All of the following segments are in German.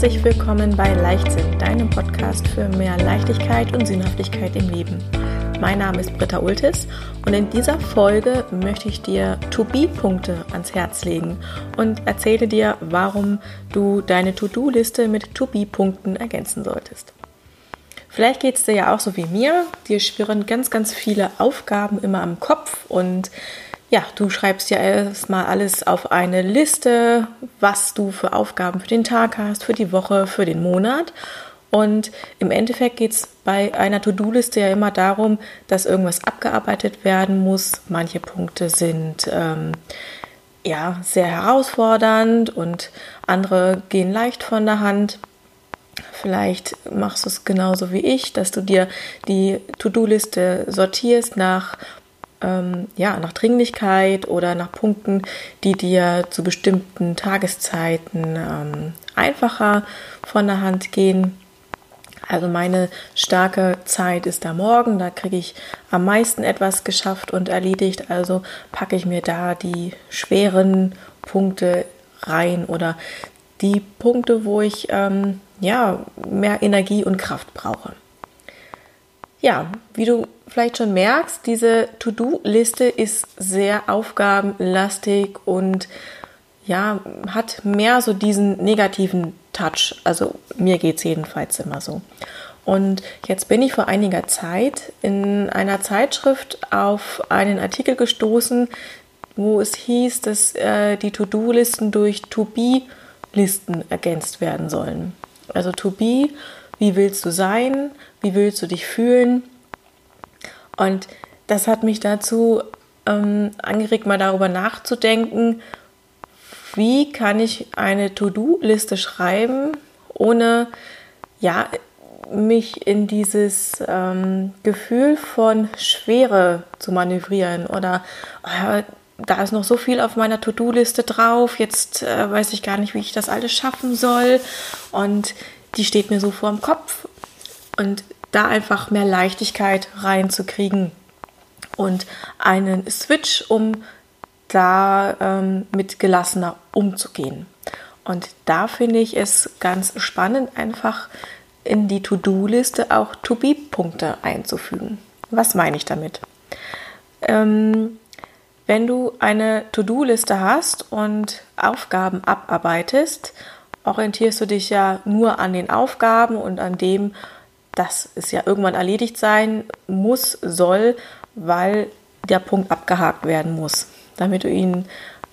Herzlich willkommen bei Leichtsinn, deinem Podcast für mehr Leichtigkeit und Sinnhaftigkeit im Leben. Mein Name ist Britta Ultis und in dieser Folge möchte ich dir To-Be-Punkte ans Herz legen und erzähle dir, warum du deine To-Do-Liste mit To-Be-Punkten ergänzen solltest. Vielleicht geht es dir ja auch so wie mir. Dir schwirren ganz, ganz viele Aufgaben immer am Kopf und ja, du schreibst ja erstmal alles auf eine Liste, was du für Aufgaben für den Tag hast, für die Woche, für den Monat. Und im Endeffekt geht es bei einer To-Do-Liste ja immer darum, dass irgendwas abgearbeitet werden muss. Manche Punkte sind ähm, ja sehr herausfordernd und andere gehen leicht von der Hand. Vielleicht machst du es genauso wie ich, dass du dir die To-Do-Liste sortierst nach ähm, ja, nach Dringlichkeit oder nach Punkten, die dir zu bestimmten Tageszeiten ähm, einfacher von der Hand gehen. Also meine starke Zeit ist da morgen, da kriege ich am meisten etwas geschafft und erledigt. Also packe ich mir da die schweren Punkte rein oder die Punkte, wo ich ähm, ja mehr Energie und Kraft brauche. Ja, wie du vielleicht schon merkst, diese To-Do-Liste ist sehr aufgabenlastig und ja, hat mehr so diesen negativen Touch. Also mir geht es jedenfalls immer so. Und jetzt bin ich vor einiger Zeit in einer Zeitschrift auf einen Artikel gestoßen, wo es hieß, dass äh, die To-Do-Listen durch To-Be-Listen ergänzt werden sollen. Also To-Be, wie willst du sein? Wie willst du dich fühlen? Und das hat mich dazu ähm, angeregt, mal darüber nachzudenken, wie kann ich eine To-Do-Liste schreiben, ohne ja, mich in dieses ähm, Gefühl von Schwere zu manövrieren oder äh, da ist noch so viel auf meiner To-Do-Liste drauf, jetzt äh, weiß ich gar nicht, wie ich das alles schaffen soll. Und die steht mir so vor dem Kopf. Und da einfach mehr Leichtigkeit reinzukriegen und einen Switch, um da ähm, mit gelassener umzugehen. Und da finde ich es ganz spannend, einfach in die To-Do-Liste auch To-Be-Punkte einzufügen. Was meine ich damit? Ähm, wenn du eine To-Do-Liste hast und Aufgaben abarbeitest, orientierst du dich ja nur an den Aufgaben und an dem, dass es ja irgendwann erledigt sein muss, soll, weil der Punkt abgehakt werden muss, damit du ihn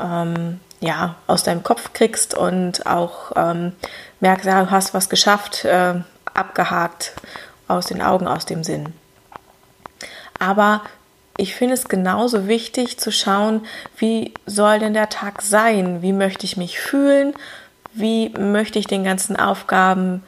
ähm, ja, aus deinem Kopf kriegst und auch ähm, merkst, ja, du hast was geschafft, äh, abgehakt aus den Augen, aus dem Sinn. Aber ich finde es genauso wichtig zu schauen, wie soll denn der Tag sein? Wie möchte ich mich fühlen? Wie möchte ich den ganzen Aufgaben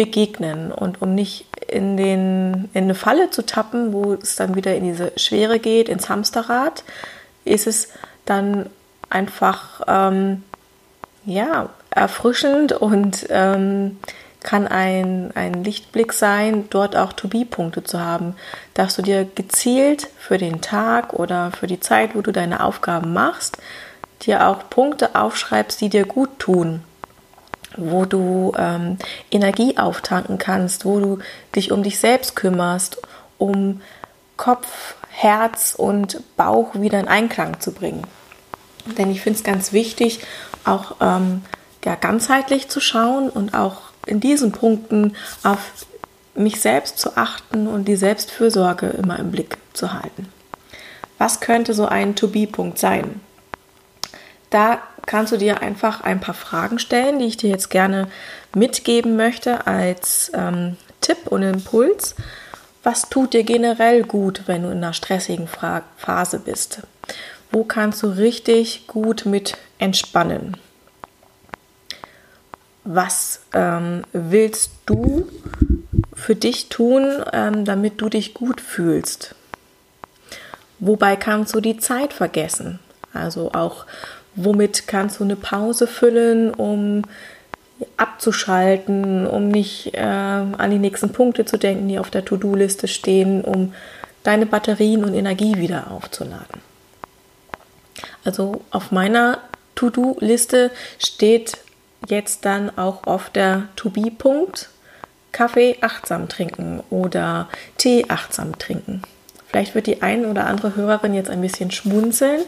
begegnen und um nicht in, den, in eine Falle zu tappen, wo es dann wieder in diese Schwere geht, ins Hamsterrad, ist es dann einfach ähm, ja, erfrischend und ähm, kann ein, ein Lichtblick sein, dort auch To-Be-Punkte zu haben, dass du dir gezielt für den Tag oder für die Zeit, wo du deine Aufgaben machst, dir auch Punkte aufschreibst, die dir gut tun wo du ähm, Energie auftanken kannst, wo du dich um dich selbst kümmerst, um Kopf, Herz und Bauch wieder in Einklang zu bringen. Denn ich finde es ganz wichtig, auch ähm, ja, ganzheitlich zu schauen und auch in diesen Punkten auf mich selbst zu achten und die Selbstfürsorge immer im Blick zu halten. Was könnte so ein To-Be-Punkt sein? Da kannst du dir einfach ein paar Fragen stellen, die ich dir jetzt gerne mitgeben möchte als ähm, Tipp und Impuls. Was tut dir generell gut, wenn du in einer stressigen Fra Phase bist? Wo kannst du richtig gut mit entspannen? Was ähm, willst du für dich tun, ähm, damit du dich gut fühlst? Wobei kannst du die Zeit vergessen? Also auch womit kannst du eine Pause füllen, um abzuschalten, um nicht äh, an die nächsten Punkte zu denken, die auf der To-Do-Liste stehen, um deine Batterien und Energie wieder aufzuladen. Also auf meiner To-Do-Liste steht jetzt dann auch oft der To-Be-Punkt Kaffee achtsam trinken oder Tee achtsam trinken. Vielleicht wird die ein oder andere Hörerin jetzt ein bisschen schmunzeln,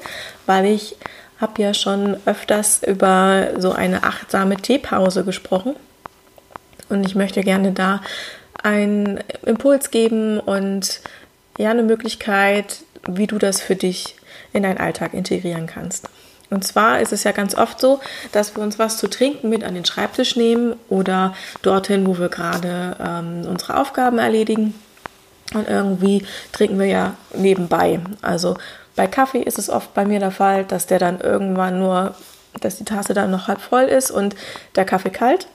weil ich habe ja schon öfters über so eine achtsame Teepause gesprochen. Und ich möchte gerne da einen Impuls geben und ja, eine Möglichkeit, wie du das für dich in deinen Alltag integrieren kannst. Und zwar ist es ja ganz oft so, dass wir uns was zu trinken mit an den Schreibtisch nehmen oder dorthin, wo wir gerade ähm, unsere Aufgaben erledigen. Und irgendwie trinken wir ja nebenbei. Also bei Kaffee ist es oft bei mir der Fall, dass der dann irgendwann nur, dass die Tasse dann noch halb voll ist und der Kaffee kalt.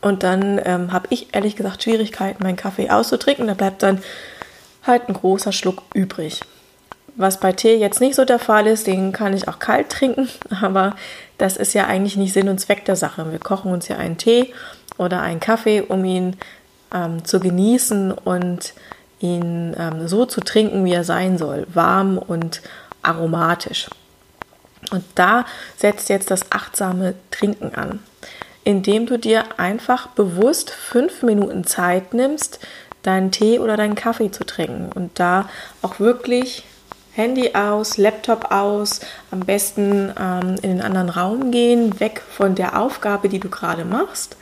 Und dann ähm, habe ich ehrlich gesagt Schwierigkeiten, meinen Kaffee auszutrinken. Da bleibt dann halt ein großer Schluck übrig. Was bei Tee jetzt nicht so der Fall ist, den kann ich auch kalt trinken, aber das ist ja eigentlich nicht Sinn und Zweck der Sache. Wir kochen uns ja einen Tee oder einen Kaffee, um ihn ähm, zu genießen und ihn ähm, so zu trinken, wie er sein soll, warm und aromatisch. Und da setzt jetzt das achtsame Trinken an, indem du dir einfach bewusst fünf Minuten Zeit nimmst, deinen Tee oder deinen Kaffee zu trinken und da auch wirklich Handy aus, Laptop aus, am besten ähm, in den anderen Raum gehen, weg von der Aufgabe, die du gerade machst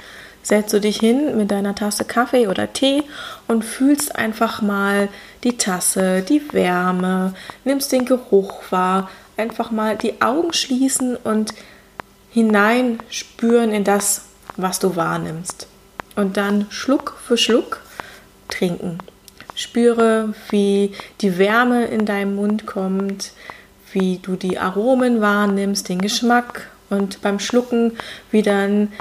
setzt du dich hin mit deiner Tasse Kaffee oder Tee und fühlst einfach mal die Tasse, die Wärme, nimmst den Geruch wahr, einfach mal die Augen schließen und hinein spüren in das, was du wahrnimmst. Und dann Schluck für Schluck trinken. Spüre, wie die Wärme in deinem Mund kommt, wie du die Aromen wahrnimmst, den Geschmack und beim Schlucken, wie dann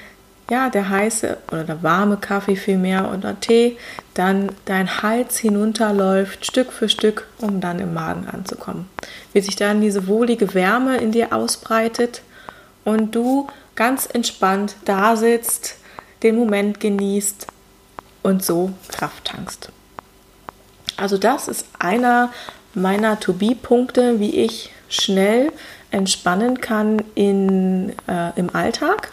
ja, der heiße oder der warme Kaffee vielmehr oder Tee dann dein Hals hinunterläuft, Stück für Stück, um dann im Magen anzukommen. Wie sich dann diese wohlige Wärme in dir ausbreitet und du ganz entspannt da sitzt, den Moment genießt und so Kraft tankst. Also das ist einer meiner To-Be-Punkte, wie ich schnell entspannen kann in, äh, im Alltag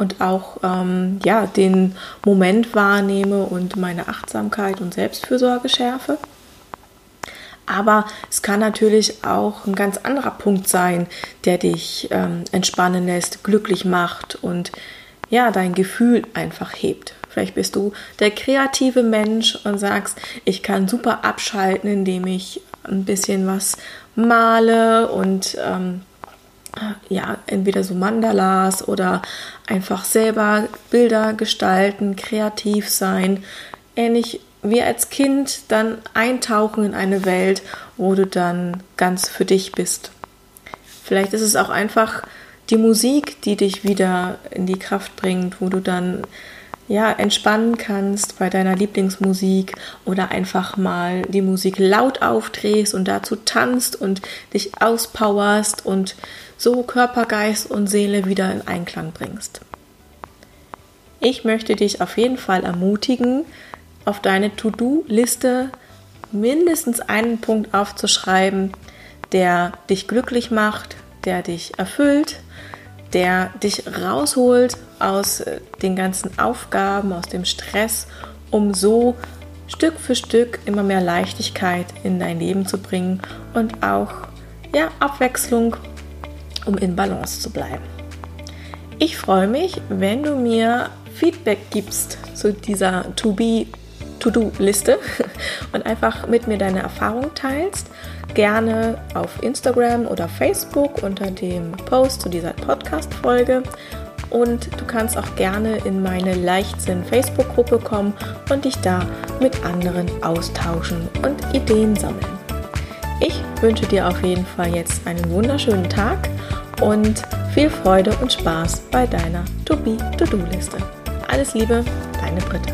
und auch ähm, ja, den Moment wahrnehme und meine Achtsamkeit und Selbstfürsorge schärfe. Aber es kann natürlich auch ein ganz anderer Punkt sein, der dich ähm, entspannen lässt, glücklich macht und ja, dein Gefühl einfach hebt. Vielleicht bist du der kreative Mensch und sagst, ich kann super abschalten, indem ich ein bisschen was male und ähm, ja, entweder so Mandalas oder einfach selber Bilder gestalten, kreativ sein, ähnlich wie als Kind dann eintauchen in eine Welt, wo du dann ganz für dich bist. Vielleicht ist es auch einfach die Musik, die dich wieder in die Kraft bringt, wo du dann ja, entspannen kannst bei deiner Lieblingsmusik oder einfach mal die Musik laut aufdrehst und dazu tanzt und dich auspowerst und so Körper, Geist und Seele wieder in Einklang bringst. Ich möchte dich auf jeden Fall ermutigen, auf deine To-Do-Liste mindestens einen Punkt aufzuschreiben, der dich glücklich macht, der dich erfüllt, der dich rausholt aus äh, den ganzen Aufgaben, aus dem Stress, um so Stück für Stück immer mehr Leichtigkeit in dein Leben zu bringen und auch ja, Abwechslung um in Balance zu bleiben. Ich freue mich, wenn du mir Feedback gibst zu dieser To-Be To-Do-Liste und einfach mit mir deine Erfahrung teilst. Gerne auf Instagram oder Facebook unter dem Post zu dieser Podcast-Folge. Und du kannst auch gerne in meine Leichtsinn-Facebook-Gruppe kommen und dich da mit anderen austauschen und Ideen sammeln. Ich wünsche dir auf jeden Fall jetzt einen wunderschönen Tag und viel Freude und Spaß bei deiner To-Be-To-Do-Liste. Alles Liebe, deine Britta.